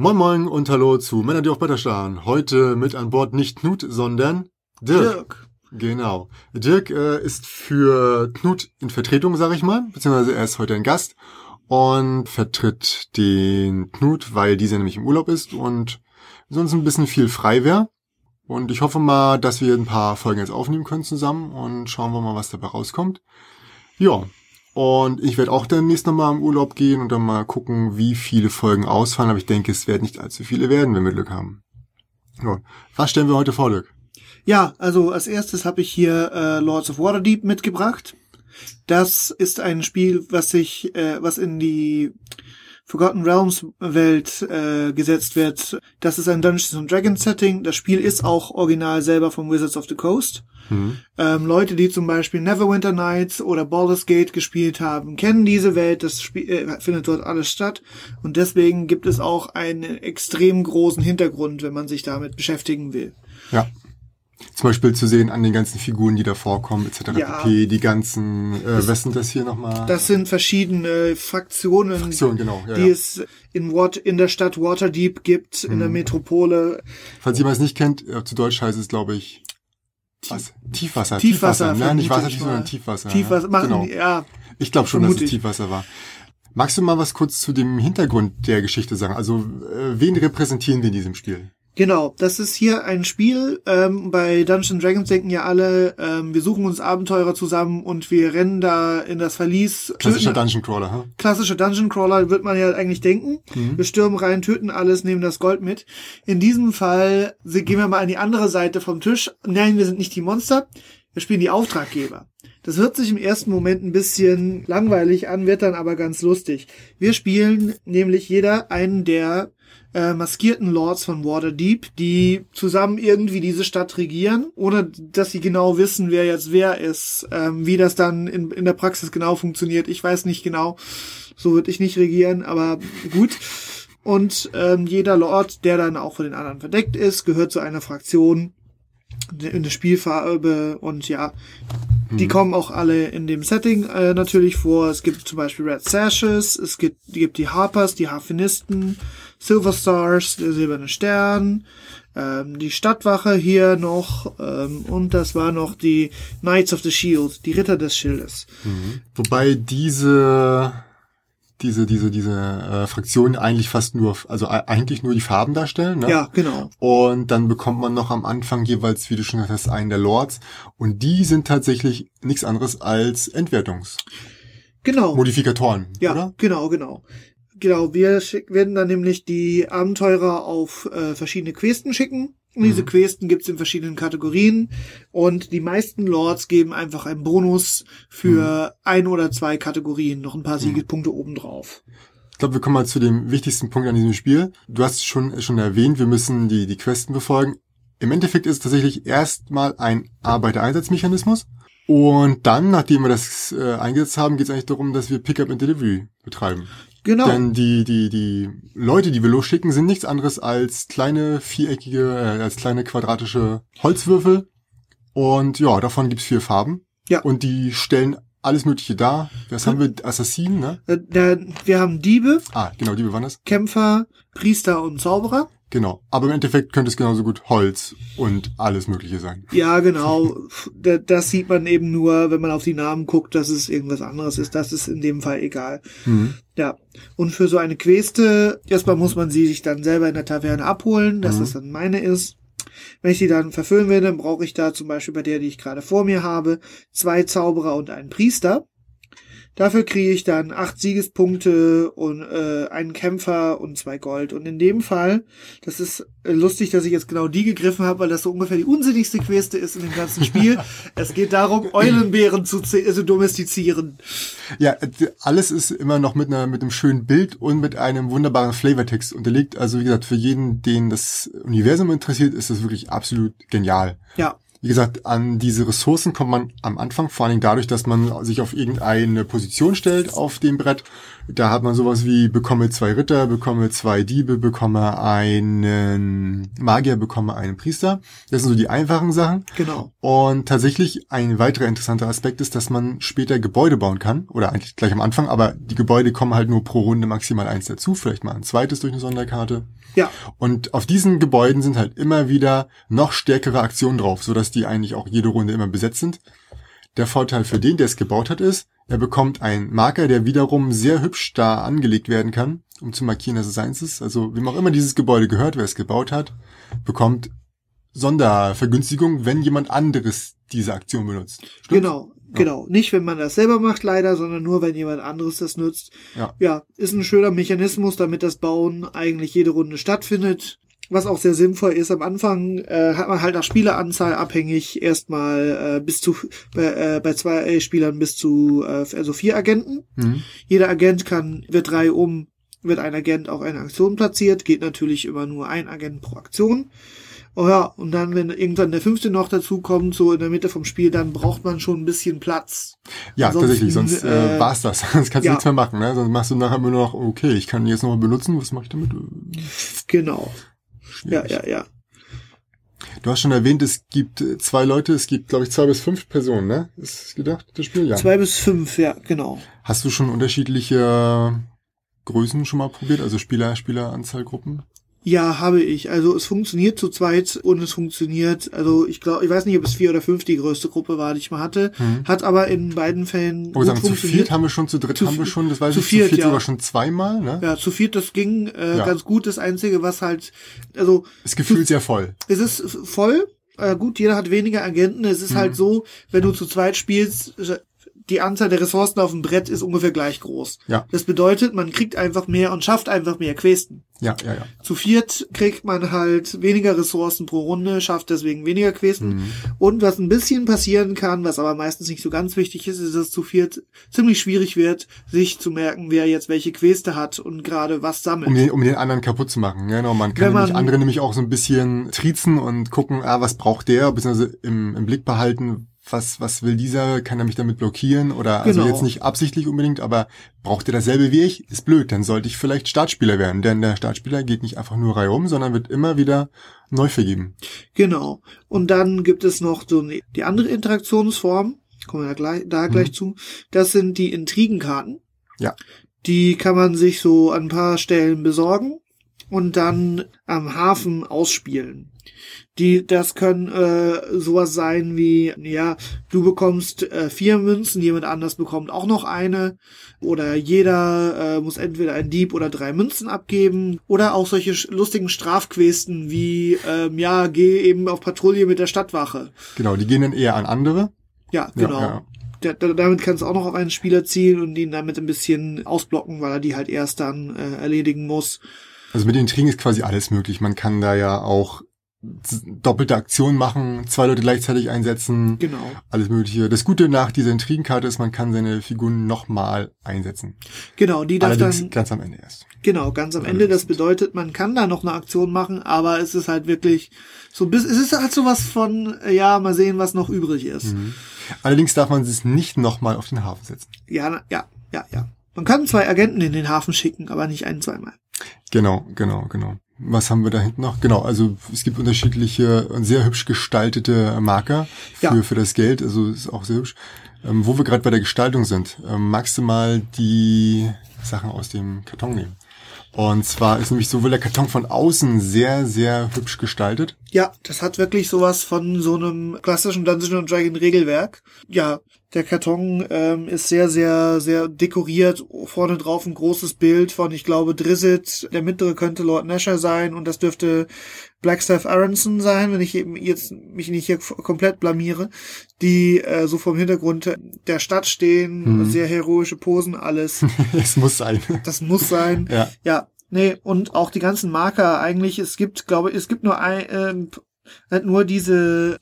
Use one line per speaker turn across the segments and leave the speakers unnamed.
Moin Moin und Hallo zu Männer, die auf Bretter starren. Heute mit an Bord nicht Knut, sondern Dirk.
Dirk.
Genau. Dirk äh, ist für Knut in Vertretung, sag ich mal, beziehungsweise er ist heute ein Gast und vertritt den Knut, weil dieser nämlich im Urlaub ist und sonst ein bisschen viel frei wäre. Und ich hoffe mal, dass wir ein paar Folgen jetzt aufnehmen können zusammen und schauen wir mal, was dabei rauskommt. Ja, und ich werde auch demnächst nochmal im Urlaub gehen und dann mal gucken, wie viele Folgen ausfallen. Aber ich denke, es werden nicht allzu viele werden, wenn wir Glück haben. Ja. Was stellen wir heute vor, Dirk?
Ja, also als erstes habe ich hier äh, Lords of Waterdeep mitgebracht. Das ist ein Spiel, was sich, äh, was in die Forgotten Realms Welt äh, gesetzt wird. Das ist ein Dungeons and Dragons Setting. Das Spiel ist auch original selber von Wizards of the Coast. Mhm. Ähm, Leute, die zum Beispiel Neverwinter Nights oder Baldur's Gate gespielt haben, kennen diese Welt. Das Spiel äh, findet dort alles statt. Und deswegen gibt es auch einen extrem großen Hintergrund, wenn man sich damit beschäftigen will.
Ja zum Beispiel zu sehen an den ganzen Figuren, die da vorkommen, etc.
Ja.
pp. Die ganzen, äh,
Das-
was sind das hier nochmal?
Das sind verschiedene Fraktionen,
Fraktionen, genau. Ja,
die
ja.
es in, Wat in der Stadt Waterdeep gibt, in
Mhm.
der Metropole.
Falls jemand es nicht kennt, äh, zu Deutsch heißt es, glaube ich, was? Tiefwasser.
Tiefwasser,
Nein, nicht
vermute
Wassertief, sondern. Tiefwasser.
Tiefwasser machen
genau.
ja.
Ich glaube schon, dass es. Tiefwasser war. Magst du mal was kurz zu dem Hintergrund der Geschichte sagen? Also, äh, wen repräsentieren wir in diesem Spiel?
Genau, das ist hier ein Spiel. Ähm, bei Dungeons and Dragons denken ja alle, ähm, wir suchen uns Abenteurer zusammen und wir rennen da in das Verlies.
Klassischer Dungeon Crawler, hm?
klassischer Dungeon Crawler wird man ja eigentlich denken.
Mhm.
Wir stürmen rein, töten alles, nehmen das Gold mit. In diesem Fall gehen wir mal an die andere Seite vom Tisch. Nein, wir sind nicht die Monster. Wir spielen die Auftraggeber. Das hört sich im ersten Moment ein bisschen langweilig an, wird dann aber ganz lustig. Wir spielen nämlich jeder einen der äh, maskierten Lords von Waterdeep, die zusammen irgendwie diese Stadt regieren, ohne dass sie genau wissen, wer jetzt wer ist. Ähm, wie das dann in, in der Praxis genau funktioniert, ich weiß nicht genau. So würde ich nicht regieren, aber gut. Und ähm, jeder Lord, der dann auch von den anderen verdeckt ist, gehört zu einer Fraktion in der Spielfarbe und ja, die kommen auch alle in dem Setting äh, natürlich vor. Es gibt zum Beispiel Red Sashes, es gibt, gibt die Harpers, die Harfenisten, Silver Stars, der silberne Stern, ähm, die Stadtwache hier noch ähm, und das war noch die Knights of the Shield, die Ritter des Schildes.
Wobei diese, diese, diese, diese äh, Fraktionen eigentlich fast nur, also e- eigentlich nur die Farben darstellen, ne?
Ja, genau.
Und dann bekommt man noch am Anfang jeweils, wie du schon gesagt hast, einen der Lords. Und die sind tatsächlich nichts anderes als Entwertungsmodifikatoren,
Genau. Ja,
oder?
genau, genau. Genau, wir werden dann nämlich die Abenteurer auf äh, verschiedene Questen schicken. Und diese
Mhm.
Questen gibt's in verschiedenen Kategorien. Und die meisten Lords geben einfach einen Bonus für
Mhm.
ein oder zwei Kategorien, noch ein paar Siegepunkte obendrauf.
Ich glaube, wir kommen mal zu dem wichtigsten Punkt an diesem Spiel. Du hast schon, schon erwähnt, wir müssen die, die Questen befolgen. Im Endeffekt ist es tatsächlich erstmal ein Arbeitereinsatzmechanismus. Und dann, nachdem wir das äh, eingesetzt haben, geht es eigentlich darum, dass wir Pickup and Delivery betreiben.
Genau.
Denn die, die, die Leute, die wir losschicken, sind nichts anderes als kleine viereckige, äh, als kleine quadratische Holzwürfel. Und ja, davon gibt's vier Farben.
Ja.
Und die stellen alles Mögliche dar. Was haben wir? Assassinen, ne?
Äh, wir haben Diebe,
Ah, genau, die waren das.
Kämpfer, Priester und Zauberer.
Genau. Aber im Endeffekt könnte es genauso gut Holz und alles Mögliche sein.
Ja, genau. Da- Das sieht man eben nur, wenn man auf die Namen guckt, dass es irgendwas anderes ist. Das ist in dem Fall egal.
Mhm.
Ja. Und für so eine Queste, erstmal muss man sie sich dann selber in der Taverne abholen, dass
Mhm.
das dann meine ist. Wenn ich die dann verfüllen will, dann brauche ich da zum Beispiel bei der, die ich gerade vor mir habe, zwei Zauberer und einen Priester. Dafür kriege ich dann acht Siegespunkte und äh, einen Kämpfer und zwei Gold. Und in dem Fall, das ist äh, lustig, dass ich jetzt genau die gegriffen habe, weil das so ungefähr die unsinnigste Queste ist in dem ganzen Spiel. es geht darum, Eulenbären zu, zu domestizieren.
Ja, äh, alles ist immer noch mit, einer, mit einem schönen Bild und mit einem wunderbaren Flavortext unterlegt. Also wie gesagt, für jeden, den das Universum interessiert, ist das wirklich absolut genial.
Ja,
Wie gesagt, an diese Ressourcen kommt man am Anfang vor allen Dingen dadurch, dass man sich auf irgendeine Position stellt auf dem Brett, Da hat man sowas wie bekomme zwei Ritter, bekomme zwei Diebe, bekomme einen Magier, bekomme einen Priester. Das sind so die einfachen Sachen.
Genau.
Und tatsächlich ein weiterer interessanter Aspekt ist, dass man später Gebäude bauen kann. Oder eigentlich gleich am Anfang, aber die Gebäude kommen halt nur pro Runde maximal eins dazu, vielleicht mal ein zweites durch eine Sonderkarte.
Ja,
Und auf diesen Gebäuden sind halt immer wieder noch stärkere Aktionen drauf, sodass die eigentlich auch jede Runde immer besetzt sind. Der Vorteil für den, der es gebaut hat, ist, er bekommt einen Marker, der wiederum sehr hübsch da angelegt werden kann, um zu markieren, dass es eins ist. Also wem auch immer dieses Gebäude gehört, wer es gebaut hat, bekommt Sondervergünstigung, wenn jemand anderes diese Aktion benutzt. Stimmt?
genau. Genau. Nicht, wenn man das selber macht, leider, sondern nur, wenn jemand anderes das nutzt.
Ja.
Ja, ist ein schöner Mechanismus, damit das Bauen eigentlich jede Runde stattfindet. Was auch sehr sinnvoll ist, am Anfang äh, hat man halt nach Spieleranzahl abhängig erstmal äh, bis zu bei, äh, bei zwei Spielern bis zu äh, also vier Agenten.
Mhm.
Jeder Agent kann wird drei um wird ein Agent auch eine Aktion platziert, geht natürlich immer nur ein Agent pro Aktion. Oh ja, und dann, wenn irgendwann der fünfte noch dazu kommt, so in der Mitte vom Spiel, dann braucht man schon ein bisschen Platz.
Ja,
Ansonsten,
tatsächlich, sonst äh,
äh,
war's das. Sonst kannst du
ja.
nichts mehr machen. Ne? Sonst machst du nachher nur noch, okay, ich kann jetzt nochmal benutzen, was mache ich damit?
Genau. Ja,
Schwierig.
ja, ja.
Du hast schon erwähnt, es gibt äh, zwei Leute, es gibt, glaube ich, zwei bis fünf Personen, ne? Ist gedacht, das Spiel? Ja.
Zwei bis fünf, ja, genau.
Hast du schon unterschiedliche Größen schon mal probiert? Also Spieler, Spieleranzahlgruppen?
Ja, habe ich. Also es funktioniert zu zweit und es funktioniert, also ich glaube, ich weiß nicht, ob es vier oder fünf die größte Gruppe war, die ich mal hatte,
Mhm.
hat aber in beiden Fällen
Oh, sagen, zu viert haben wir schon, zu dritt
Zu
haben wir schon, das weiß
zu
ich,
viert,
zu viert
ja.
sogar schon zweimal, ne?
Ja, zu viert, das ging äh,
Ja.
ganz gut. Das Einzige, was halt, also
Ist gefühlt sehr voll.
es ist voll. Äh, gut, jeder hat weniger Agenten. Es ist
Mhm.
halt so, wenn du zu zweit spielst, die Anzahl der Ressourcen auf dem Brett ist ungefähr gleich groß.
Ja.
Das bedeutet, man kriegt einfach mehr und schafft einfach mehr Questen.
Ja, ja, ja.
Zu viert kriegt man halt weniger Ressourcen pro Runde, schafft deswegen weniger Questen.
Mhm.
Und was ein bisschen passieren kann, was aber meistens nicht so ganz wichtig ist, ist, dass zu viert ziemlich schwierig wird, sich zu merken, wer jetzt welche Queste hat und gerade was sammelt.
Um den, um den anderen kaputt zu machen. Genau, man kann
Wenn man-
nämlich andere nämlich auch so ein bisschen triezen und gucken, ah, was braucht der, beziehungsweise im, im Blick behalten, was, was will dieser, kann er mich damit blockieren oder also
Genau.
jetzt nicht absichtlich unbedingt, aber braucht er dasselbe wie ich? Ist blöd, dann sollte ich vielleicht Startspieler werden, denn der Startspieler geht nicht einfach nur reihum, sondern wird immer wieder neu vergeben.
Genau. Und dann gibt es noch so die andere Interaktionsform, kommen wir da gleich, da gleich zu. Das sind die Intrigenkarten.
Ja.
Die kann man sich so an ein paar Stellen besorgen und dann am Hafen ausspielen. Die, das können äh, sowas sein wie, ja, du bekommst äh, vier Münzen, jemand anders bekommt auch noch eine. Oder jeder äh, muss entweder ein Dieb oder drei Münzen abgeben. Oder auch solche lustigen Strafquesten wie, ähm, ja, geh eben auf Patrouille mit der Stadtwache.
Genau, die gehen dann eher an andere.
Ja,
Ja,
genau.
ja.
Da, da, damit kannst du auch noch auf einen Spieler zielen und ihn damit ein bisschen ausblocken, weil er die halt erst dann äh, erledigen muss.
Also mit den Intrigen ist quasi alles möglich. Man kann da ja auch doppelte Aktionen machen, zwei Leute gleichzeitig einsetzen,
Genau.
alles mögliche. Das Gute nach dieser Intrigenkarte ist, man kann seine Figuren nochmal einsetzen.
Genau, die darf
Allerdings
dann,
ganz am Ende erst.
genau, ganz am Ende. Das bedeutet, man kann da noch eine Aktion machen, aber es ist halt wirklich so bis, es ist halt sowas von, äh, ja, mal sehen, was noch übrig ist.
Mhm. Allerdings darf man es nicht nochmal auf den Hafen setzen.
Ja, ja, ja, ja. Man kann zwei Agenten in den Hafen schicken, aber nicht ein, zweimal.
Genau, genau, genau. Was haben wir da hinten noch? Genau, also es gibt unterschiedliche sehr hübsch gestaltete Marker für,
Ja.
für das Geld, also ist auch sehr hübsch. Ähm, wo wir gerade bei der Gestaltung sind, ähm, magst du mal die Sachen aus dem Karton nehmen? Und zwar ist nämlich sowohl der Karton von außen sehr, sehr hübsch gestaltet.
Ja, das hat wirklich sowas von so einem klassischen Dungeons and Dragon Regelwerk. Ja, der Karton ähm, ist sehr, sehr, sehr dekoriert. Vorne drauf ein großes Bild von, ich glaube, Drizzt. Der mittlere könnte Lord Nasher sein und das dürfte Blackstaff Aronson sein, wenn ich eben jetzt mich nicht hier komplett blamiere. Die äh, so vom Hintergrund der Stadt stehen,
Mhm.
sehr heroische Posen, alles.
es muss sein.
Das muss sein.
ja.
Ja, nee, und auch die ganzen Marker eigentlich, es gibt, glaube ich, es gibt nur ein, ähm, halt nur diese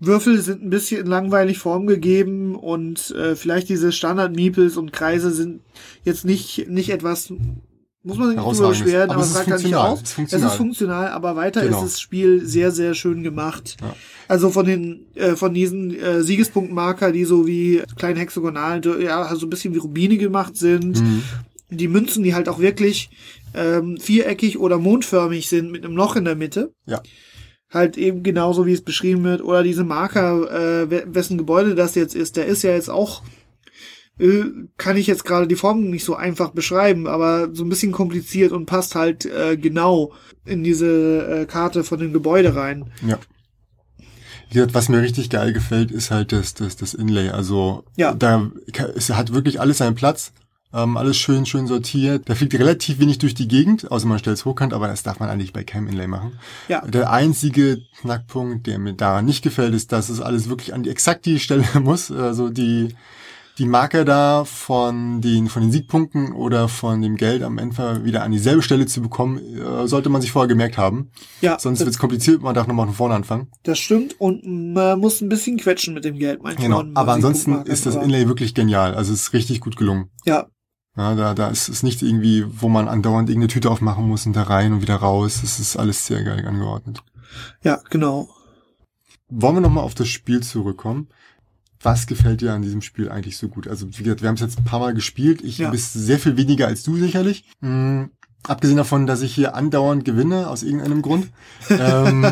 Würfel sind ein bisschen langweilig Form gegeben und äh, vielleicht diese Standard-Meeples und Kreise sind jetzt nicht, nicht etwas, muss man sich nicht beschweren,
Aber es
es
ist
sagt er nicht
funktional.
auf.
Es ist
Es
funktional.
ist funktional, aber weiter
Genau.
ist das Spiel sehr, sehr schön gemacht.
Ja.
Also von den, äh, von diesen äh, Siegespunktmarker, die so wie kleine Hexagonalen, ja, so ein bisschen wie Rubine gemacht sind.
Mhm.
Die Münzen, die halt auch wirklich ähm, viereckig oder mondförmig sind mit einem Loch in der Mitte.
Ja.
Halt eben genauso, wie es beschrieben wird. Oder diese Marker, äh, we- wessen Gebäude das jetzt ist, der ist ja jetzt auch äh, kann ich jetzt gerade die Form nicht so einfach beschreiben, aber so ein bisschen kompliziert und passt halt äh, genau in diese äh, Karte von dem Gebäude rein.
Ja. Was mir richtig geil gefällt, ist halt das, das, das Inlay. Also
Ja.
da es hat wirklich alles seinen Platz. Ähm, alles schön, schön sortiert. Da fliegt relativ wenig durch die Gegend, außer man stellt es hochkant, aber das darf man eigentlich bei keinem Inlay machen.
Ja.
Der einzige Knackpunkt, der mir daran nicht gefällt, ist, dass es alles wirklich an die exakt die Stelle muss. Also die, die Marker da von den, von den Siegpunkten oder von dem Geld am Ende wieder an dieselbe Stelle zu bekommen, äh, sollte man sich vorher gemerkt haben.
Ja,
Sonst wird es kompliziert, man darf nochmal von vorne anfangen.
das stimmt und man muss ein bisschen quetschen mit dem Geld manchmal.
Genau. Aber ansonsten ist das Inlay wirklich genial. Also es ist richtig gut gelungen.
Ja,
Ja, da, da ist es nicht irgendwie, wo man andauernd irgendeine Tüte aufmachen muss und da rein und wieder raus. Das ist alles sehr geil angeordnet.
ja, genau.
Wollen wir nochmal auf das Spiel zurückkommen? Was gefällt dir an diesem Spiel eigentlich so gut? Also, wie gesagt, wir haben es jetzt ein paar Mal gespielt. Ich
Ja.
bist sehr viel weniger als du sicherlich. Hm, abgesehen davon, dass ich hier andauernd gewinne, aus irgendeinem Grund. ähm,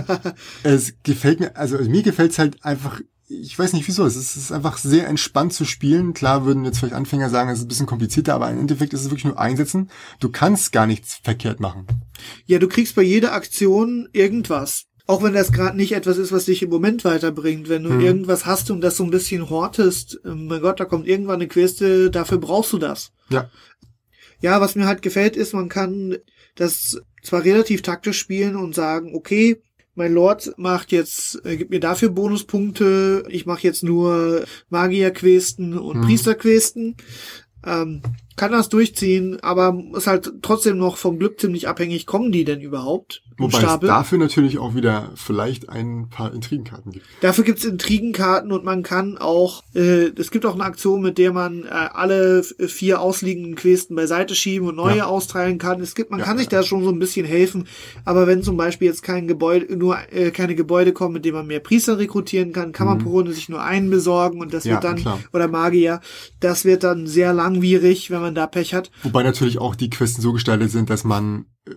es gefällt mir, also mir gefällt es halt einfach, ich weiß nicht wieso, es ist, es ist einfach sehr entspannt zu spielen. Klar würden jetzt vielleicht Anfänger sagen, es ist ein bisschen komplizierter, aber im Endeffekt ist es wirklich nur einsetzen. Du kannst gar nichts verkehrt machen.
Ja, du kriegst bei jeder Aktion irgendwas. Auch wenn das gerade nicht etwas ist, was dich im Moment weiterbringt. Wenn du
Hm.
irgendwas hast und das so ein bisschen hortest, äh, mein Gott, da kommt irgendwann eine Queste, dafür brauchst du das.
Ja.
Ja, was mir halt gefällt, ist, man kann das zwar relativ taktisch spielen und sagen, okay, mein Lord macht jetzt, äh, gibt mir dafür Bonuspunkte, ich mache jetzt nur Magierquesten und
Mhm.
Priesterquesten. Ähm, kann das durchziehen, aber ist halt trotzdem noch vom Glück ziemlich abhängig, kommen die denn überhaupt
Wobei es
Stapel?
dafür natürlich auch wieder vielleicht ein paar Intrigenkarten gibt.
Dafür gibt's Intrigenkarten und man kann auch, äh, es gibt auch eine Aktion, mit der man äh, alle vier ausliegenden Questen beiseite schieben und neue
Ja.
austeilen kann. Es gibt, man
Ja,
kann sich
ja.
da schon so ein bisschen helfen, aber wenn zum Beispiel jetzt kein Gebäude, nur äh, keine Gebäude kommen, mit denen man mehr Priester rekrutieren kann, kann man pro Runde sich nur einen besorgen und das
Mhm.
Wird dann,
klar.
oder Magier, das wird dann sehr langwierig, wenn man da Pech hat.
Wobei natürlich auch die Questen so gestaltet sind, dass man äh,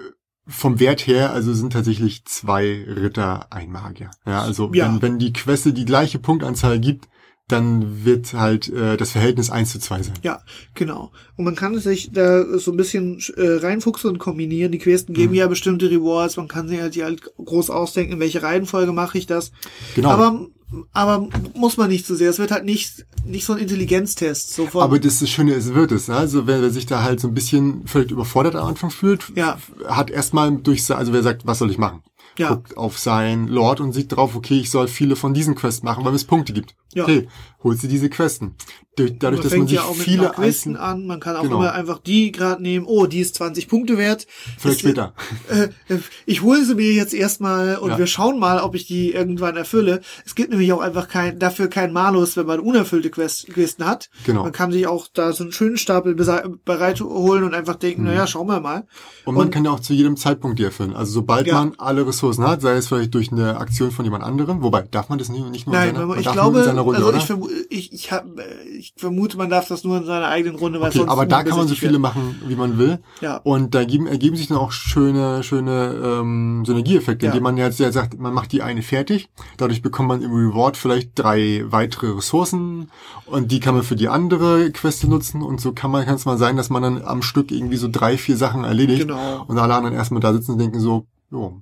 vom Wert her, also sind tatsächlich zwei Ritter, ein Magier. Ja, also
Ja.
wenn, wenn die Queste die gleiche Punktanzahl gibt, dann wird halt äh, das Verhältnis 1 zu 2 sein.
Ja, genau. Und man kann sich da so ein bisschen äh, reinfuchsen und kombinieren. Die Questen geben
Mhm.
ja bestimmte Rewards. Man kann sich halt, halt groß ausdenken, in welche Reihenfolge mache ich das.
Genau.
Aber, aber muss man nicht zu sehr. Es wird halt nicht, nicht so ein Intelligenztest. So von,
Aber das, das Schöne ist, wird es. Ne? Also wer, wer sich da halt so ein bisschen völlig überfordert am Anfang fühlt,
Ja.
hat erstmal durch, also wer sagt, was soll ich machen?
Ja.
Guckt auf sein Lord und sieht drauf, okay, ich soll viele von diesen Quests machen, weil es Punkte gibt.
Ja.
Okay, holst du diese Questen. Durch, dadurch,
man
dass man sich
ja auch mit
viele
paar Questen an. Man kann auch
Genau.
immer einfach die gerade nehmen. Oh, die ist 20 Punkte wert.
vielleicht später.
äh, äh, ich hole sie mir jetzt erstmal und
Ja.
wir schauen mal, ob ich die irgendwann erfülle. Es gibt nämlich auch einfach kein, dafür kein Malus, wenn man unerfüllte Quest, Questen hat.
Genau.
Man kann sich auch da so einen schönen Stapel bereit holen und einfach denken, naja, schauen wir mal.
Mhm. Und man
Und-
kann ja auch zu jedem Zeitpunkt die erfüllen. Also sobald
Ja.
man alle Ressourcen hat, sei es vielleicht durch eine Aktion von jemand anderem, wobei, darf man das nicht, nicht nur
Nein, wenn man, ich glaube,
seiner Runde,
also ich, vermu ich, ich, hab, ich vermute, man darf das nur in seiner eigenen Runde, weil
Okay,
sonst
aber da kann man so viele machen, wie man will.
Ja.
Und da geben, ergeben sich dann auch schöne, schöne ähm, Synergieeffekte,
Ja.
indem man jetzt ja sagt, man macht die eine fertig. Dadurch bekommt man im Reward vielleicht drei weitere Ressourcen und die kann man für die andere Queste nutzen. Und so kann man, kann es mal sein, dass man dann am Stück irgendwie so drei, vier Sachen erledigt.
Genau.
Und alle anderen erstmal da sitzen und denken so, jo,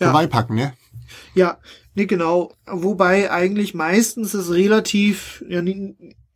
Ja.
vorbeipacken, ne?
Ja, nee, genau. Wobei eigentlich meistens es relativ, ja,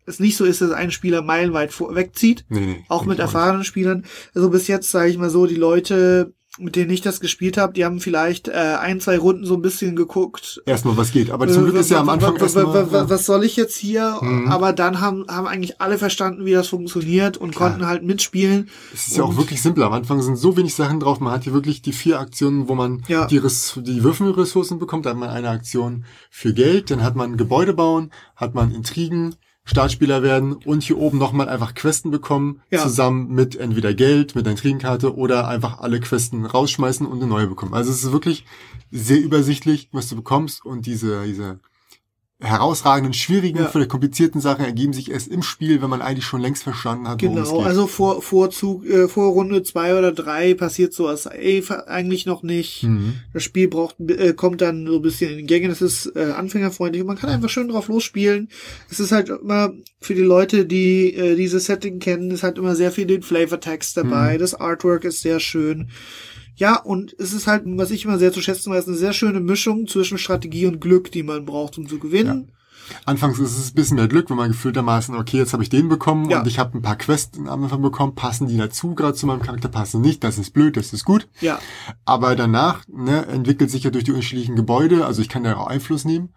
es nicht so ist, dass ein Spieler meilenweit vor, wegzieht.
Nee, nee.
Auch mit erfahrenen Spielern. Also bis jetzt, sage ich mal so, die Leute, mit denen ich das gespielt habe, die haben vielleicht äh, ein, zwei Runden so ein bisschen geguckt.
Erstmal was geht. Aber zum Glück
Äh,
ist ja am Anfang
wa- wa-
erstmal.
wa- wa-
ja.
Was soll ich jetzt hier?
Mhm.
Aber dann haben, haben eigentlich alle verstanden, wie das funktioniert und
Klar.
konnten halt mitspielen.
Es ist ja auch wirklich simpel. Am Anfang sind so wenig Sachen drauf. Man hat hier wirklich die vier Aktionen, wo man
Ja.
die, Res die Würfelressourcen bekommt. Da hat man eine Aktion für Geld, dann hat man Gebäude bauen, hat man Intrigen, Startspieler werden und hier oben nochmal einfach Questen bekommen,
Ja.
zusammen mit entweder Geld, mit deiner Triedenkarte oder einfach alle Questen rausschmeißen und eine neue bekommen. Also es ist wirklich sehr übersichtlich, was du bekommst und diese, diese herausragenden, schwierigen,
Ja.
vielleicht komplizierten Sachen ergeben sich erst im Spiel, wenn man eigentlich schon längst verstanden hat, worum es
Genau,
geht.
also vor Vorzug, äh, vor Runde zwei oder drei passiert sowas eh eigentlich noch nicht.
Mhm.
Das Spiel braucht, äh, kommt dann so ein bisschen in die Gänge. Das ist äh, anfängerfreundlich und man kann einfach schön drauf losspielen. Es ist halt immer für die Leute, die äh, dieses Setting kennen, ist halt immer sehr viel den Flavortext dabei.
Mhm.
Das Artwork ist sehr schön. Ja, und es ist halt, was ich immer sehr zu schätzen weiß, eine sehr schöne Mischung zwischen Strategie und Glück, die man braucht, um zu gewinnen.
Anfangs ist es ein bisschen mehr Glück, wenn man gefühltermaßen, okay, jetzt habe ich den bekommen
Ja.
und ich habe ein paar Quests am Anfang bekommen, passen die dazu, gerade zu meinem Charakter, passen nicht, das ist blöd, das ist gut.
Ja,
Aber danach ne, entwickelt sich ja durch die unterschiedlichen Gebäude, also ich kann da auch Einfluss nehmen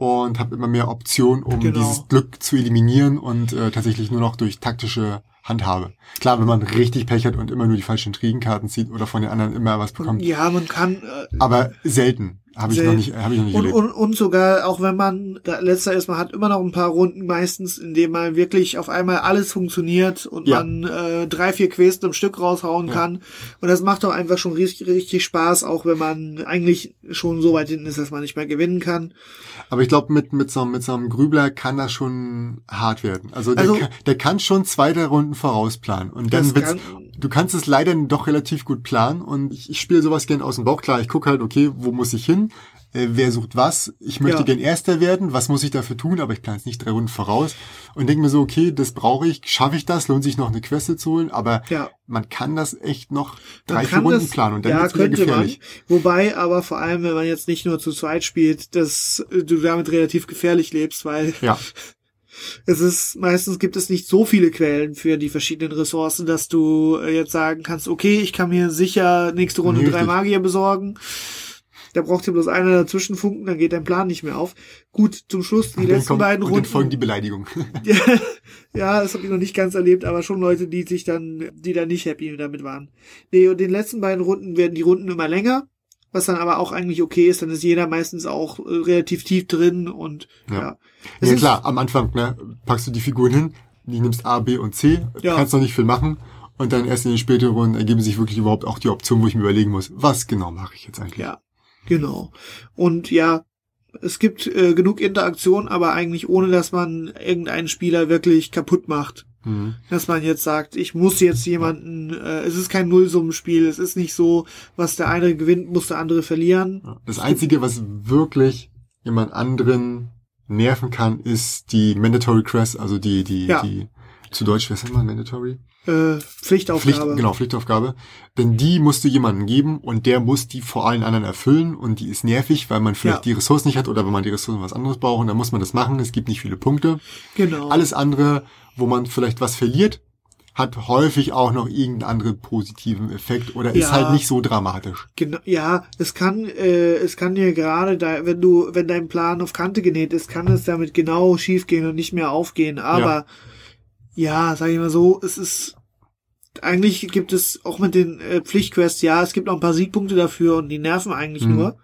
und habe immer mehr Optionen, um
Genau.
dieses Glück zu eliminieren und äh, tatsächlich nur noch durch taktische Handhabe. Klar, wenn man richtig Pech hat und immer nur die falschen Triegenkarten zieht oder von den anderen immer was bekommt,
ja, man kann äh,
aber selten. Habe ich noch
Selten.
nicht, habe ich noch nicht
Und, und, und sogar, auch wenn man letzter ist, man hat immer noch ein paar Runden meistens, in denen man wirklich auf einmal alles funktioniert und
Ja.
man äh, drei, vier Quests am Stück raushauen
Ja.
kann. Und das macht doch einfach schon richtig, richtig Spaß, auch wenn man eigentlich schon so weit hinten ist, dass man nicht mehr gewinnen kann.
Aber ich glaube, mit, mit, so, mit so einem Grübler kann das schon hart werden. Also, der,
Also-
kann, der kann schon zwei, drei Runden vorausplanen. Und dann wird's,
kann-
du kannst es leider doch relativ gut planen. Und ich, ich spiele sowas gern aus dem Bauch. Klar, ich gucke halt, okay, wo muss ich hin? Äh, wer sucht was? Ich möchte
Ja.
gern Erster werden. Was muss ich dafür tun? Aber ich plane es nicht drei Runden voraus. Und denke mir so, okay, das brauche ich. Schaffe ich das? Lohnt sich noch eine Queste zu holen? Aber
Ja.
man kann das echt noch drei, vier Runden
das-
planen. Und dann
ja,
wird's wieder
könnte
gefährlich.
Man. Wobei aber vor allem, wenn man jetzt nicht nur zu zweit spielt, dass du damit relativ gefährlich lebst, weil
Ja.
es ist, meistens gibt es nicht so viele Quellen für die verschiedenen Ressourcen, dass du äh, jetzt sagen kannst, okay, ich kann mir sicher nächste Runde
Nee,
drei. Magier besorgen. Da braucht dir bloß einer dazwischen funken, dann geht dein Plan nicht mehr auf. Gut, zum Schluss, die letzten
kommt-
beiden
und dann folgen
Runden.
die Beleidigungen.
ja, das habe ich noch nicht ganz erlebt, aber schon Leute, die sich dann, die dann nicht happy damit waren. Nee, und den letzten beiden Runden werden die Runden immer länger, was dann aber auch eigentlich okay ist, dann ist jeder meistens auch äh, relativ tief drin und ja.
Ja. Ja
ist-
klar, am Anfang ne, packst du die Figuren hin, die nimmst A, B und C,
Ja.
kannst noch nicht viel machen und dann erst in den späteren Runden ergeben sich wirklich überhaupt auch die Optionen, wo ich mir überlegen muss, was genau mache ich jetzt eigentlich.
Ja, genau. Und ja, es gibt äh, genug Interaktion, aber eigentlich ohne, dass man irgendeinen Spieler wirklich kaputt macht.
Mhm.
Dass man jetzt sagt, ich muss jetzt jemanden, äh, es ist kein Nullsummenspiel, es ist nicht so, was der eine gewinnt, muss der andere verlieren.
Das Einzige, was wirklich jemand anderen nerven kann, ist die Mandatory Quest, also die, die,
Ja.
die, zu Deutsch, was nennt man Mandatory?
Äh, Pflichtaufgabe.
Pflicht, genau, Pflichtaufgabe. Denn die musst du jemandem geben und der muss die vor allen anderen erfüllen und die ist nervig, weil man vielleicht
Ja.
die Ressourcen nicht hat oder wenn man die Ressourcen was anderes braucht und dann muss man das machen. Es gibt nicht viele Punkte.
Genau.
Alles andere, wo man vielleicht was verliert, hat häufig auch noch irgendeinen anderen positiven Effekt oder ist
Ja.
halt nicht so dramatisch.
Genau, ja, es kann, äh, es kann dir gerade da, wenn du, wenn dein Plan auf Kante genäht ist, kann es damit genau schiefgehen und nicht mehr aufgehen. Aber ja, sag ich mal so, es ist eigentlich gibt es auch mit den äh, Pflichtquests, ja, es gibt auch ein paar Siegpunkte dafür und die nerven eigentlich
Mhm.
nur.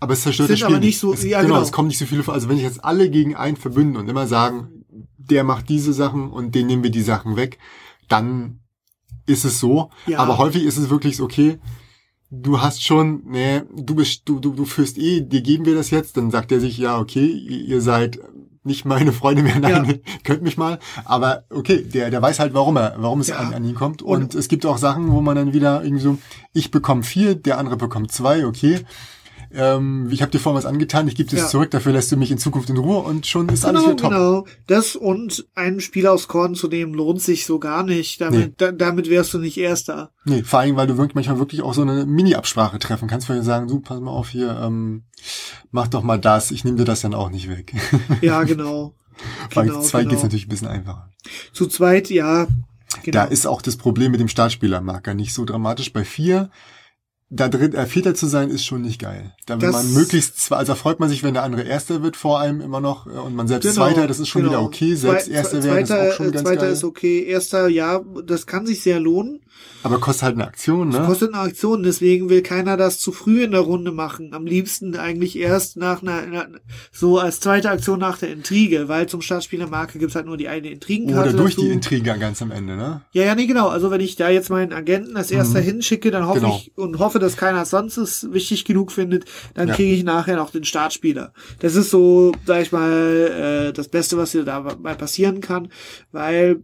Aber es zerstört das Spiel
aber nicht so-
Es,
ja,
genau,
genau.
es kommen nicht so viele vor. Also wenn ich jetzt alle gegen einen verbünden und immer sagen, der macht diese Sachen und den nehmen wir die Sachen weg, dann ist es so.
Ja.
Aber häufig ist es wirklich okay, du hast schon, nee, du bist, du, du, du führst eh, dir geben wir das jetzt, dann sagt er sich, ja, okay, ihr seid nicht meine Freunde mehr, nein,
Ja.
könnt mich mal. Aber okay, der, der weiß halt, warum er, warum es
Ja.
an, an ihn kommt. Und,
Und-
es gibt auch Sachen, wo man dann wieder irgendwie so, ich bekomme vier, der andere bekommt zwei, okay. Ähm, ich habe dir vorhin was angetan, ich gebe das
Ja.
zurück, dafür lässt du mich in Zukunft in Ruhe und schon ist alles
Genau,
wieder top.
genau. Das und einen Spieler aus Korn zu nehmen lohnt sich so gar nicht. Damit,
Nee.
da, damit wärst du nicht Erster.
Nee, vor allem, weil du wirklich manchmal wirklich auch so eine Mini-Absprache treffen kannst, weil du sagen, du, pass mal auf hier, ähm, mach doch mal das, ich nehme dir das dann auch nicht weg.
Ja, genau.
Bei
genau,
zwei
genau.
geht's natürlich ein bisschen einfacher.
Zu zweit, ja. Genau.
Da ist auch das Problem mit dem Startspielermarker nicht so dramatisch. Bei vier da drin äh, Vierter zu sein ist schon nicht geil. Da will
Das-
man möglichst zwei, also freut man sich, wenn der andere Erster wird vor einem immer noch äh, und man selbst Zweiter, das ist schon
genau.
wieder okay. Selbst Erster werden ist
Zweiter,
auch schon
äh,
ganz
Zweiter
geil.
ist okay. Erster, ja, das kann sich sehr lohnen.
Aber kostet halt eine Aktion, ne?
Kostet eine Aktion, deswegen will keiner das zu früh in der Runde machen. Am liebsten eigentlich erst nach einer, so als zweite Aktion nach der Intrige, weil zum Startspielermarke gibt's halt nur die eine Intrigenkarte.
Oder durch
dazu.
die Intrige ganz am Ende, ne?
Ja, ja, nee, genau. Also wenn ich da jetzt meinen Agenten als erster hinschicke, dann hoffe
Genau.
ich und hoffe, dass keiner sonst es wichtig genug findet, dann
Ja.
kriege ich nachher noch den Startspieler. Das ist so, sag ich mal, äh, das Beste, was dir dabei passieren kann, weil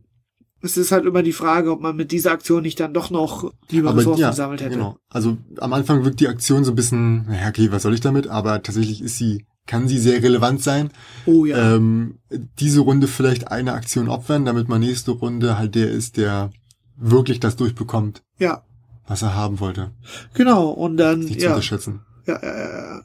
es ist halt immer die Frage, ob man mit dieser Aktion nicht dann doch noch lieber
Aber
Ressourcen
ja,
gesammelt hätte.
genau. Also am Anfang wirkt die Aktion so ein bisschen, naja, okay, was soll ich damit? Aber tatsächlich ist sie, kann sie sehr relevant sein.
Oh ja.
Ähm, diese Runde vielleicht eine Aktion opfern, damit man nächste Runde halt der ist, der wirklich das durchbekommt,
ja,
was er haben wollte.
genau. Und dann,
Nicht zu
ja,
unterschätzen.
ja, ja, ja,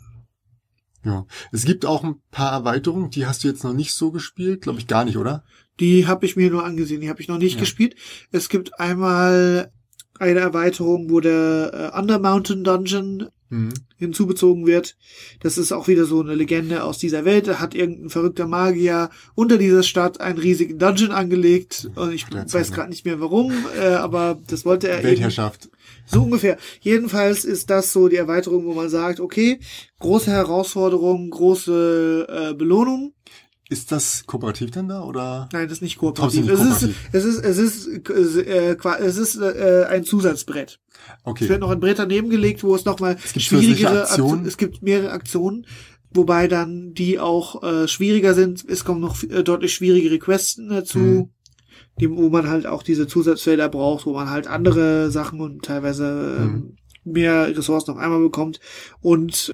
Ja. Es gibt auch ein paar Erweiterungen, die hast du jetzt noch nicht so gespielt, glaube ich gar nicht, oder?
Die habe ich mir nur angesehen, die habe ich noch nicht
Ja.
gespielt. Es gibt einmal eine Erweiterung, wo der äh, Undermountain Dungeon
Mhm.
hinzubezogen wird. Das ist auch wieder so eine Legende aus dieser Welt. Da hat irgendein verrückter Magier unter dieser Stadt einen riesigen Dungeon angelegt. Und ich
er
weiß gerade nicht mehr warum, äh, aber das wollte er eben.
Weltherrschaft.
So ungefähr. Jedenfalls ist das so die Erweiterung, wo man sagt, okay, große Herausforderung, große äh, Belohnung.
Ist das kooperativ denn da oder?
Nein, das ist nicht kooperativ.
Nicht
Es ist, es ist, es ist, äh, es ist äh, ein Zusatzbrett. Es
Okay.
wird noch ein Brett daneben gelegt, wo es nochmal schwierigere
Aktionen?
Es gibt mehrere Aktionen, wobei dann die auch äh, schwieriger sind. Es kommen noch äh, deutlich schwierigere Quests dazu,
Mhm.
wo man halt auch diese Zusatzfelder braucht, wo man halt andere Sachen und teilweise ähm, mehr Ressourcen auf einmal bekommt. Und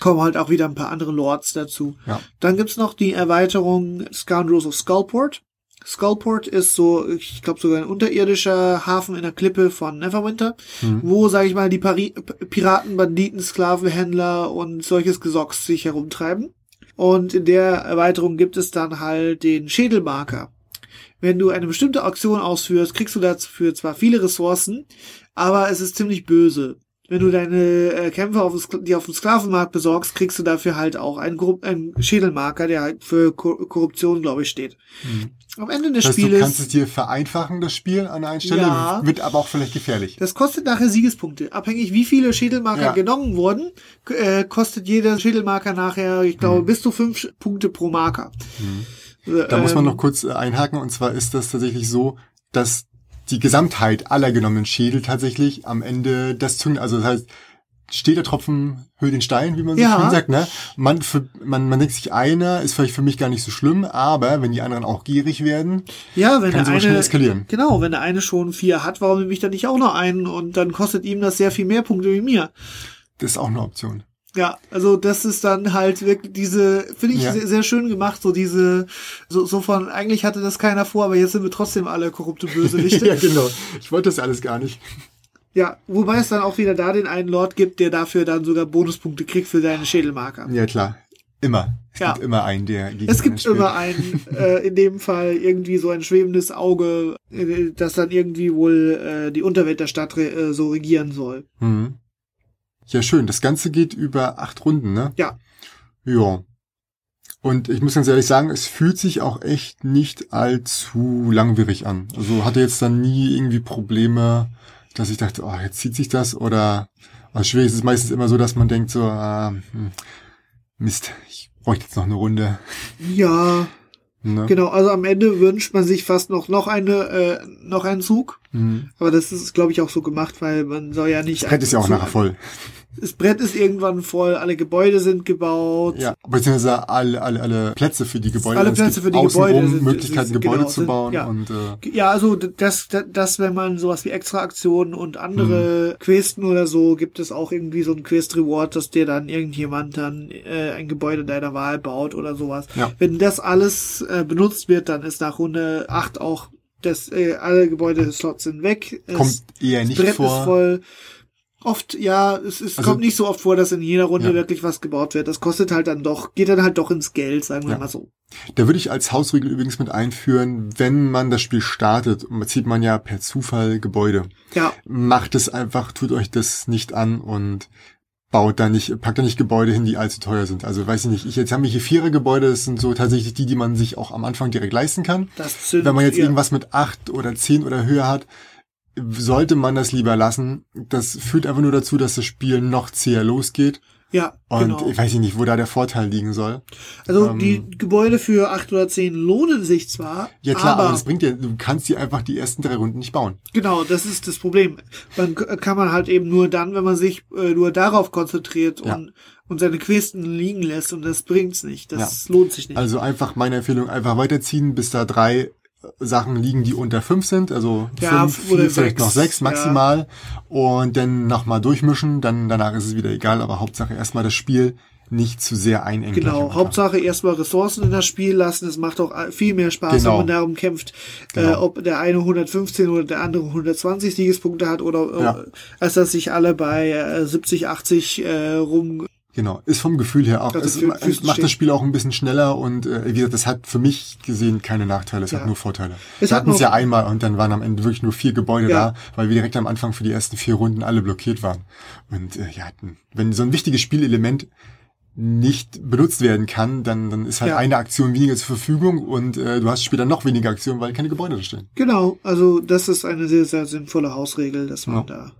kommen halt auch wieder ein paar andere Lords dazu.
Ja.
Dann gibt's noch die Erweiterung Scoundrels of Skullport. Skullport ist so, ich glaube sogar ein unterirdischer Hafen in der Klippe von Neverwinter,
Mhm.
wo, sage ich mal, die Pari Piraten, Banditen, Sklavenhändler und solches Gesocks sich herumtreiben. Und in der Erweiterung gibt es dann halt den Schädelmarker. Wenn du eine bestimmte Aktion ausführst, kriegst du dafür zwar viele Ressourcen, aber es ist ziemlich böse. Wenn du deine äh, Kämpfer auf dem, die auf dem Sklavenmarkt besorgst, kriegst du dafür halt auch einen, Korrup- einen Schädelmarker, der halt für Kor Korruption, glaube ich, steht.
Mhm.
Am Ende des
Das heißt, du
Spieles,
kannst es dir vereinfachen, das Spiel an einer Stelle,
Ja.
wird aber auch vielleicht gefährlich.
das kostet nachher Siegespunkte. Abhängig wie viele Schädelmarker
Ja.
genommen wurden, äh, kostet jeder Schädelmarker nachher, ich glaube,
Mhm.
bis zu fünf Punkte pro Marker. Äh,
Da muss man
ähm,
noch kurz äh, einhaken, und zwar ist das tatsächlich so, dass die Gesamtheit aller genommenen Schädel tatsächlich am Ende das Zünden, also das heißt, steht der Tropfen höher den Stein, wie man so
Ja.
schön sagt, ne? Man, für, man, man denkt sich, einer ist vielleicht für mich gar nicht so schlimm, aber wenn die anderen auch gierig werden,
Ja, wenn
kann
der
sowas schnell
eine,
eskalieren.
genau, wenn der eine schon vier hat, warum nehme ich dann nicht auch noch einen und dann kostet ihm das sehr viel mehr Punkte wie mir.
Das ist auch eine Option.
Ja, also das ist dann halt wirklich diese, finde ich
Ja.
sehr, sehr schön gemacht, so diese, so, so von, eigentlich hatte das keiner vor, aber jetzt sind wir trotzdem alle korrupte Bösewichte.
ja, genau. Ich wollte das alles gar nicht.
Ja, wobei es dann auch wieder da den einen Lord gibt, der dafür dann sogar Bonuspunkte kriegt für seine Schädelmarker.
Ja, klar. Immer. Es
Ja.
gibt immer einen, der gegen
Es gibt immer einen, äh, in dem Fall irgendwie so ein schwebendes Auge, äh, das dann irgendwie wohl äh, die Unterwelt der Stadt re äh, so regieren soll.
Mhm. Ja, schön. Das Ganze geht über acht Runden, ne?
Ja.
Ja. Und ich muss ganz ehrlich sagen, es fühlt sich auch echt nicht allzu langwierig an. Also hatte jetzt dann nie irgendwie Probleme, dass ich dachte, oh, jetzt zieht sich das oder also schwierig ist es meistens immer so, dass man denkt so, ah, hm, Mist, ich bräuchte jetzt noch eine Runde.
Ja,
Ne?
genau. Also am Ende wünscht man sich fast noch noch eine äh, noch einen Zug.
Mhm.
Aber das ist, glaube ich, auch so gemacht, weil man soll ja nicht.
Das Brett ist ja auch nachher voll.
Das Brett ist irgendwann voll, alle Gebäude sind gebaut.
Ja, beziehungsweise alle, alle, alle Plätze für die Gebäude.
Alle
Es
Plätze für die Gebäude sind-
Möglichkeiten,
sind-
Gebäude
genau,
zu
sind-
bauen
ja.
und äh,
Ja, also das, das, das, wenn man sowas wie Extra-Aktionen und andere
Mhm.
Questen oder so, gibt es auch irgendwie so ein Quest-Reward, dass dir dann irgendjemand dann äh, ein Gebäude deiner Wahl baut oder sowas.
Ja.
Wenn das alles äh, benutzt wird, dann ist nach Runde 8 auch das, äh, alle Gebäude-Slots sind weg. Es-
kommt eher
das
nicht
Brett
vor.
ist voll. Oft, ja, es, es
Also-
kommt nicht so oft vor, dass in jeder Runde
Ja.
wirklich was gebaut wird. Das kostet halt dann doch, geht dann halt doch ins Geld, sagen wir
Ja.
mal so.
Da würde ich als Hausregel übrigens mit einführen, wenn man das Spiel startet, zieht man ja per Zufall Gebäude.
Ja,
Macht es einfach, tut euch das nicht an und baut da nicht, packt da nicht Gebäude hin, die allzu teuer sind. Also weiß ich nicht, ich, jetzt haben wir hier vierer Gebäude, das sind so tatsächlich die, die man sich auch am Anfang direkt leisten kann.
das sind,
Wenn man jetzt
ja,
irgendwas mit acht oder zehn oder höher hat, sollte man das lieber lassen. Das führt einfach nur dazu, dass das Spiel noch zäher losgeht.
ja,
Und
genau.
ich weiß nicht, wo da der Vorteil liegen soll.
Also
ähm,
die Gebäude für acht oder zehn lohnen sich zwar,
Ja klar, aber,
aber
das bringt dir, du kannst die einfach die ersten drei Runden nicht bauen.
genau, das ist das Problem. Man k- kann man halt eben nur dann, wenn man sich äh, nur darauf konzentriert
Ja.
und, und seine Questen liegen lässt und das bringt's nicht. Das lohnt sich nicht.
Also einfach meine Empfehlung, einfach weiterziehen, bis da drei Sachen liegen, die unter fünf sind, also
Ja,
fünf, vier, vielleicht noch sechs
ja.
maximal und dann nochmal durchmischen, dann danach ist es wieder egal, aber Hauptsache erstmal das Spiel nicht zu sehr einengen.
Genau. Hauptsache erstmal Ressourcen in das Spiel lassen. Es macht auch viel mehr Spaß,
Genau.
wenn man darum kämpft, äh,
Genau.
ob der eine 115 oder der andere 120 Siegespunkte hat oder äh,
Ja.
als dass sich alle bei äh, 70, 80 äh, rum.
Genau, ist vom Gefühl her auch,
Also
es
für Füßen
macht das Spiel auch ein bisschen schneller und äh, wie gesagt, das hat für mich gesehen keine Nachteile, es
Ja.
hat nur Vorteile.
Es
Wir
hat
hatten es ja einmal und dann waren am Ende wirklich nur vier Gebäude
Ja.
da, weil wir direkt am Anfang für die ersten vier Runden alle blockiert waren. Und äh, ja, wenn so ein wichtiges Spielelement nicht benutzt werden kann, dann, dann ist halt
Ja.
eine Aktion weniger zur Verfügung und äh, du hast später noch weniger Aktionen, weil keine Gebäude da stehen.
Genau, also das ist eine sehr, sehr sinnvolle Hausregel, dass man da.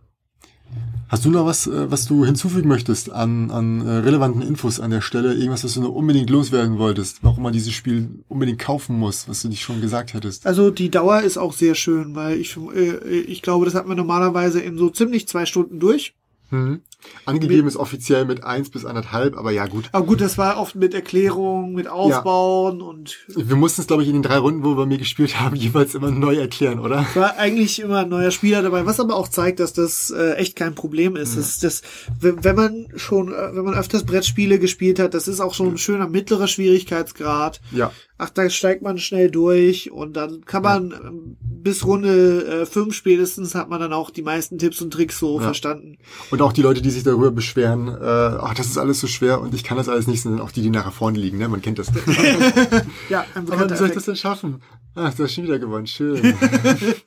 Hast du noch was, äh, was du hinzufügen möchtest an, an äh, relevanten Infos an der Stelle? Irgendwas, was du noch unbedingt loswerden wolltest? Warum man dieses Spiel unbedingt kaufen muss, was du dich schon gesagt hättest?
Also die Dauer ist auch sehr schön, weil ich, äh, ich glaube, das hat man normalerweise in so ziemlich zwei Stunden durch.
Mhm. Angegeben ist offiziell mit eins bis anderthalb, aber ja gut.
Aber gut, das war oft mit Erklärung, mit Aufbauen und
Wir mussten es, glaube ich, in den drei Runden, wo wir mir gespielt haben, jeweils immer neu erklären, oder?
war eigentlich immer ein neuer Spieler dabei, was aber auch zeigt, dass das äh, echt kein Problem ist. Das, das, wenn man schon, äh, wenn man öfters Brettspiele gespielt hat, das ist auch schon ein schöner mittlerer Schwierigkeitsgrad.
Ja.
Ach, da steigt man schnell durch und dann kann man ähm, bis Runde äh, fünf spätestens hat man dann auch die meisten Tipps und Tricks so
Ja.
verstanden.
Und auch die Leute, die sich darüber beschweren, äh, ach, das ist alles so schwer und ich kann das alles nicht, sind auch die, die nachher vorne liegen, ne? Man kennt das.
Ja, ein
aber wie soll ich das denn schaffen? Ach, du hast schon wieder gewonnen, schön.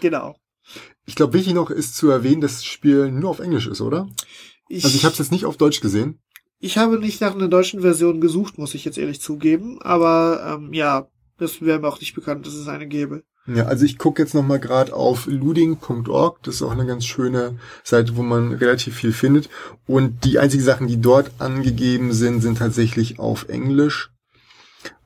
Genau.
ich glaube, wichtig noch ist zu erwähnen, dass das Spiel nur auf Englisch ist, oder?
Ich,
Also ich habe es jetzt nicht auf Deutsch gesehen.
ich habe nicht nach einer deutschen Version gesucht, muss ich jetzt ehrlich zugeben, aber ähm, ja, das wäre mir auch nicht bekannt, dass es eine gäbe.
Ja, also ich gucke jetzt noch mal gerade auf luding.org. Das ist auch eine ganz schöne Seite, wo man relativ viel findet. Und die einzigen Sachen, die dort angegeben sind, sind tatsächlich auf Englisch.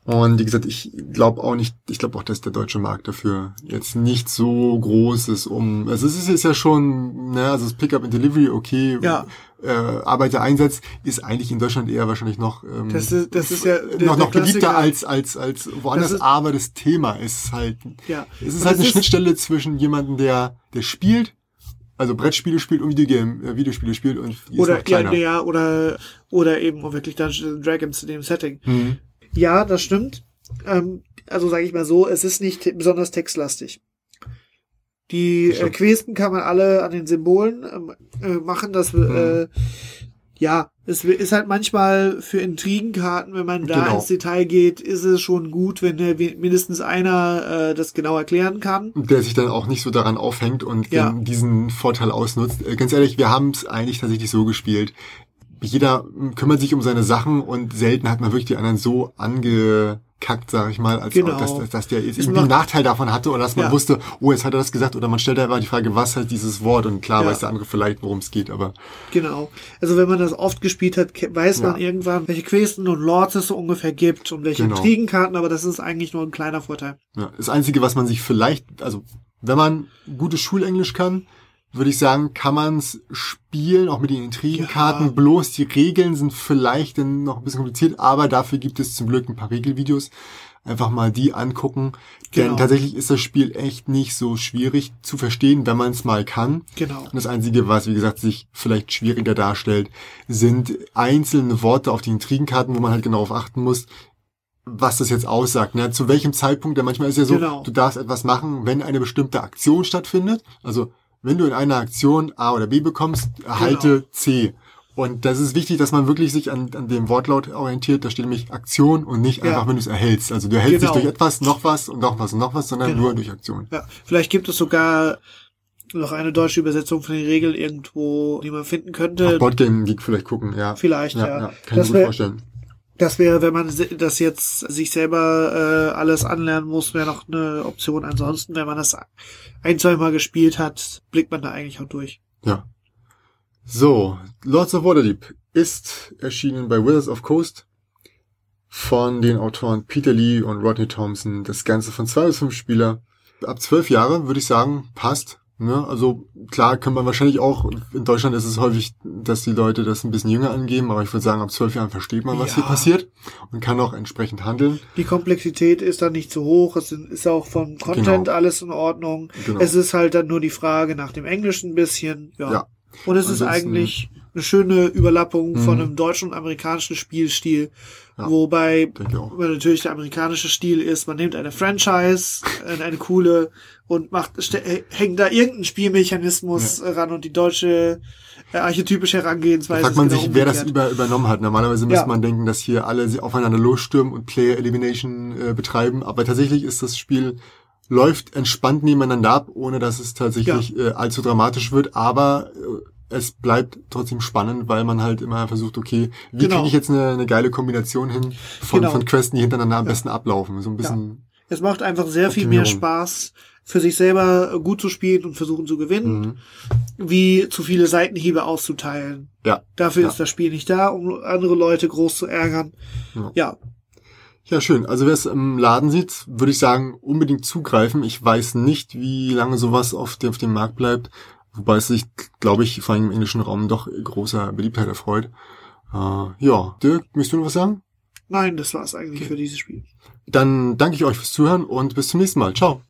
Und wie gesagt, ich glaube auch nicht, ich glaube auch, dass der deutsche Markt dafür jetzt nicht so groß ist, um, also es ist jetzt ja schon, ne, also das Pickup and Delivery, okay,
Ja.
äh, Arbeitereinsatz ist eigentlich in Deutschland eher wahrscheinlich noch, ähm,
Das ist- das ist ja der-
noch,
der
noch beliebter
Klassiker.
als, als, als woanders,
Das ist-
aber das Thema ist halt,
Ja.
es ist
Und
halt eine Schnittstelle zwischen jemandem, der, der spielt, also Brettspiele spielt und Videogame, äh, Videospiele spielt und die ist
Oder
noch kleiner.
ja, ja, oder oder eben auch wirklich Dungeons Dragons in dem Setting.
Mhm.
Ja, das stimmt. Ähm, also sage ich mal so, es ist nicht besonders textlastig. Die äh. Questen kann man alle an den Symbolen ähm, äh, machen. Das
Mhm.
äh, ja, es ist halt manchmal für Intrigenkarten, wenn man da
Genau.
ins Detail geht, ist es schon gut, wenn we- mindestens einer äh, das genau erklären kann.
Der sich dann auch nicht so daran aufhängt und
Ja.
diesen Vorteil ausnutzt. Äh, Ganz ehrlich, wir haben es eigentlich tatsächlich so gespielt. Jeder mm, kümmert sich um seine Sachen und selten hat man wirklich die anderen so angekackt, sag ich mal, als
Genau.
auch, dass, dass der jetzt irgendwie einen Nachteil davon hatte oder dass man
Ja.
wusste, oh, jetzt hat er das gesagt oder man stellt einfach die Frage, was heißt dieses Wort und klar
Ja.
weiß der andere vielleicht, worum es geht, aber
Genau. Also wenn man das oft gespielt hat, weiß man
Ja.
irgendwann, welche Questen und Lords es so ungefähr gibt und welche
Genau.
Intrigenkarten, aber das ist eigentlich nur ein kleiner Vorteil.
Ja, das Einzige, was man sich vielleicht, also wenn man gutes Schulenglisch kann, würde ich sagen, kann man es spielen, auch mit den Intrigenkarten.
Ja.
Bloß die Regeln sind vielleicht dann noch ein bisschen kompliziert, aber dafür gibt es zum Glück ein paar Regelvideos. Einfach mal die angucken.
Genau.
Denn tatsächlich ist das Spiel echt nicht so schwierig zu verstehen, wenn man es mal kann.
Genau.
Und das Einzige, was, wie gesagt, sich vielleicht schwieriger darstellt, sind einzelne Worte auf den Intrigenkarten, wo man halt genau darauf achten muss, was das jetzt aussagt. Ne? Zu welchem Zeitpunkt, denn manchmal ist ja so,
Genau.
du darfst etwas machen, wenn eine bestimmte Aktion stattfindet. Also wenn du in einer Aktion A oder B bekommst, erhalte
Genau.
C. Und das ist wichtig, dass man wirklich sich an, an dem Wortlaut orientiert. Da steht nämlich Aktion und nicht
Ja.
einfach, wenn du es erhältst. Also du erhältst
Genau.
nicht durch etwas, noch was und noch was und noch was, sondern
Genau.
nur durch Aktion.
Ja, vielleicht gibt es sogar noch eine deutsche Übersetzung von den Regeln irgendwo, die man finden könnte.
Auf Boardgame Geek vielleicht gucken, ja.
Vielleicht, ja.
ja. Kann ich mir gut vorstellen.
Das wäre, wenn man das jetzt sich selber äh, alles anlernen muss, wäre noch eine Option. Ansonsten, wenn man das ein, zwei Mal gespielt hat, blickt man da eigentlich auch durch.
Ja. So, Lords of Waterdeep ist erschienen bei Wizards of Coast von den Autoren Peter Lee und Rodney Thompson. Das Ganze von zwei bis fünf Spieler. Ab zwölf Jahre würde ich sagen, passt. Ne? Also klar kann man wahrscheinlich auch, in Deutschland ist es häufig, dass die Leute das ein bisschen jünger angeben, aber ich würde sagen, ab zwölf Jahren versteht man, was
Ja.
hier passiert und kann auch entsprechend handeln.
Die Komplexität ist dann nicht zu hoch, es ist auch vom Content
Genau.
alles in Ordnung.
Genau.
Es ist halt dann nur die Frage nach dem Englischen ein bisschen. Ja.
Ja.
Und es ist
Ansonsten-
eigentlich eine schöne Überlappung von
Mhm.
einem deutschen und amerikanischen Spielstil.
Ja.
Wobei natürlich der amerikanische Stil ist, man nimmt eine Franchise, äh, eine coole und macht äh, hängt da irgendeinen Spielmechanismus äh, ran und die deutsche äh, archetypische Herangehensweise.
Da fragt man
ist
sich,
genau
wer das über, übernommen hat. Normalerweise müsste
Ja.
man denken, dass hier alle aufeinander losstürmen und Player Elimination äh, betreiben. Aber tatsächlich ist das Spiel läuft entspannt nebeneinander ab, ohne dass es tatsächlich äh, allzu dramatisch wird. Aber äh, es bleibt trotzdem spannend, weil man halt immer versucht, okay, wie
Genau.
kriege ich jetzt eine, eine geile Kombination hin von,
Genau.
von Questen, die hintereinander am
Ja.
besten ablaufen. So ein bisschen.
Es macht einfach sehr viel mehr. Spaß, für sich selber gut zu spielen und versuchen zu gewinnen,
Mhm.
wie zu viele Seitenhiebe auszuteilen.
Ja.
Dafür
Ja.
ist das Spiel nicht da, um andere Leute groß zu ärgern.
Ja.
Ja,
Ja, schön. Also wer es im Laden sieht, würde ich sagen, unbedingt zugreifen. Ich weiß nicht, wie lange sowas auf, dem- auf dem Markt bleibt. Wobei es sich, glaube ich, vor allem im englischen Raum doch großer Beliebtheit erfreut. Äh, ja, Dirk, möchtest du noch was sagen?
nein, das war's eigentlich für dieses Spiel.
Dann danke ich euch fürs Zuhören und bis zum nächsten Mal. Ciao.